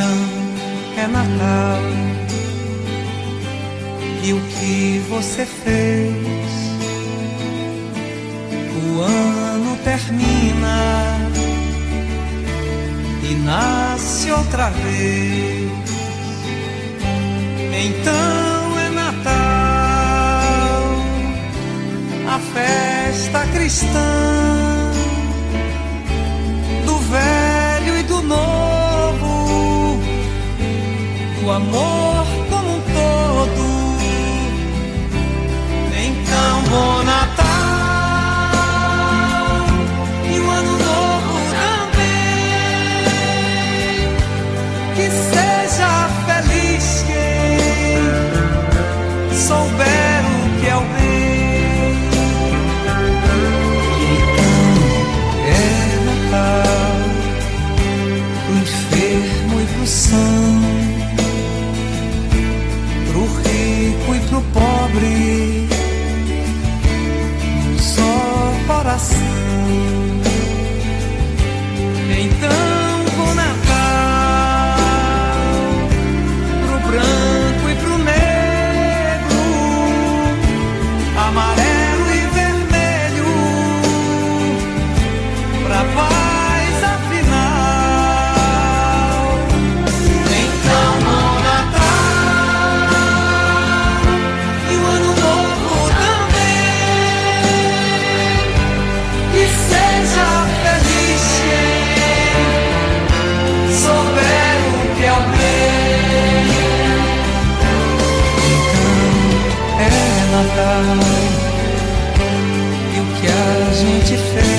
então é Natal. E o que você fez? O ano termina e nasce outra vez. Então é Natal, a festa cristã amor. gente fez.